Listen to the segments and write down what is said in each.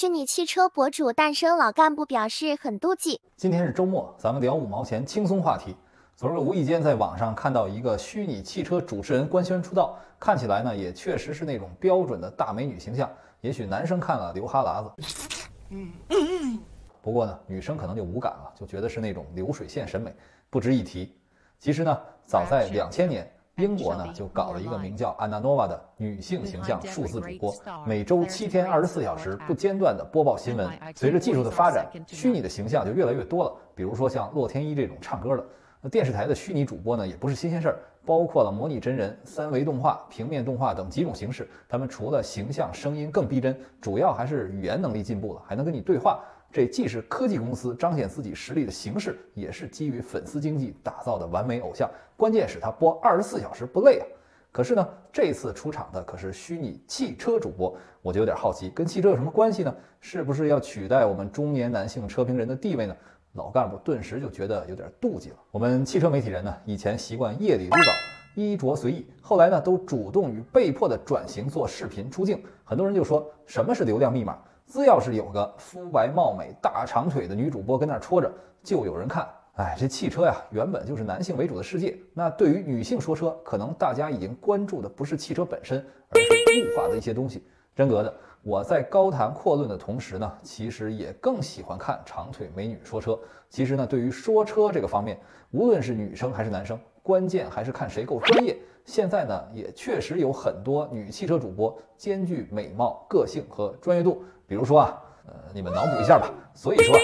虚拟汽车博主诞生，老干部表示很妒忌。今天是周末，咱们聊五毛钱轻松话题。昨儿无意间在网上看到一个虚拟汽车主持人官宣出道，看起来呢也确实是那种标准的大美女形象。也许男生看了流哈喇子，嗯嗯不过呢女生可能就无感了，就觉得是那种流水线审美，不值一提。其实呢，早在两千年。英国呢就搞了一个名叫安娜诺娃的女性形象数字主播，每周七天二十四小时不间断的播报新闻。随着技术的发展，虚拟的形象就越来越多了。比如说像洛天依这种唱歌的，那电视台的虚拟主播呢也不是新鲜事儿，包括了模拟真人、三维动画、平面动画等几种形式。他们除了形象、声音更逼真，主要还是语言能力进步了，还能跟你对话。这既是科技公司彰显自己实力的形式，也是基于粉丝经济打造的完美偶像。关键是他播二十四小时不累啊！可是呢，这次出场的可是虚拟汽车主播，我就有点好奇，跟汽车有什么关系呢？是不是要取代我们中年男性车评人的地位呢？老干部顿时就觉得有点妒忌了。我们汽车媒体人呢，以前习惯夜里录稿，衣着随意，后来呢，都主动与被迫的转型做视频出镜。很多人就说，什么是流量密码？只要是有个肤白貌美、大长腿的女主播跟那戳着，就有人看。哎，这汽车呀，原本就是男性为主的世界。那对于女性说车，可能大家已经关注的不是汽车本身，而是物化的一些东西。真格的，我在高谈阔论的同时呢，其实也更喜欢看长腿美女说车。其实呢，对于说车这个方面，无论是女生还是男生，关键还是看谁够专业。现在呢，也确实有很多女汽车主播兼具美貌、个性和专业度。比如说啊，呃，你们脑补一下吧。所以说，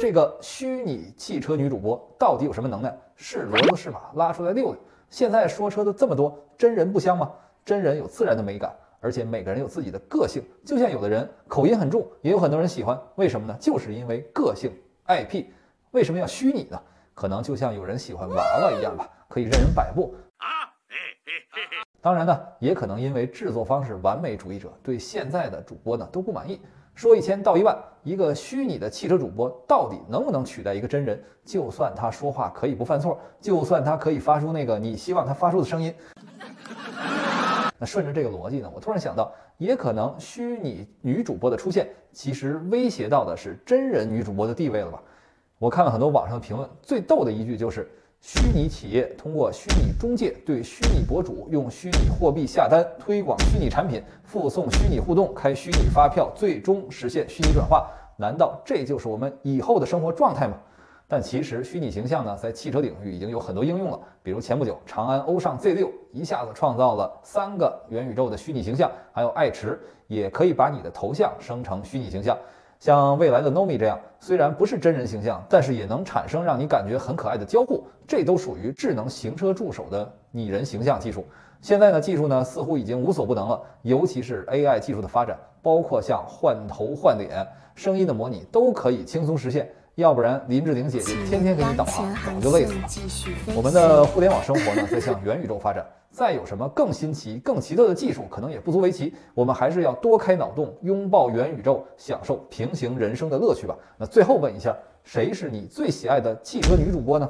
这个虚拟汽车女主播到底有什么能耐？是骡子是马，拉出来溜溜。现在说车的这么多，真人不香吗？真人有自然的美感，而且每个人有自己的个性。就像有的人口音很重，也有很多人喜欢。为什么呢？就是因为个性 IP。为什么要虚拟呢？可能就像有人喜欢娃娃一样吧，可以任人摆布。当然呢，也可能因为制作方是完美主义者，对现在的主播呢都不满意，说一千道一万。一个虚拟的汽车主播到底能不能取代一个真人？就算他说话可以不犯错，就算他可以发出那个你希望他发出的声音，那顺着这个逻辑呢，我突然想到，也可能虚拟女主播的出现，其实威胁到的是真人女主播的地位了吧？我看了很多网上的评论，最逗的一句就是。虚拟企业通过虚拟中介对虚拟博主用虚拟货币下单、推广虚拟产品、附送虚拟互动、开虚拟发票，最终实现虚拟转化。难道这就是我们以后的生活状态吗？但其实虚拟形象呢，在汽车领域已经有很多应用了。比如前不久，长安欧尚 Z 六一下子创造了三个元宇宙的虚拟形象，还有爱驰也可以把你的头像生成虚拟形象。像未来的 Nomi 这样，虽然不是真人形象，但是也能产生让你感觉很可爱的交互，这都属于智能行车助手的拟人形象技术。现在呢，技术呢似乎已经无所不能了，尤其是 AI 技术的发展，包括像换头换脸、声音的模拟都可以轻松实现。要不然林志玲姐姐天天给你导航，早就累死了。我们的互联网生活呢，在向元宇宙发展。再有什么更新奇、更奇特的技术，可能也不足为奇。我们还是要多开脑洞，拥抱元宇宙，享受平行人生的乐趣吧。那最后问一下，谁是你最喜爱的汽车女主播呢？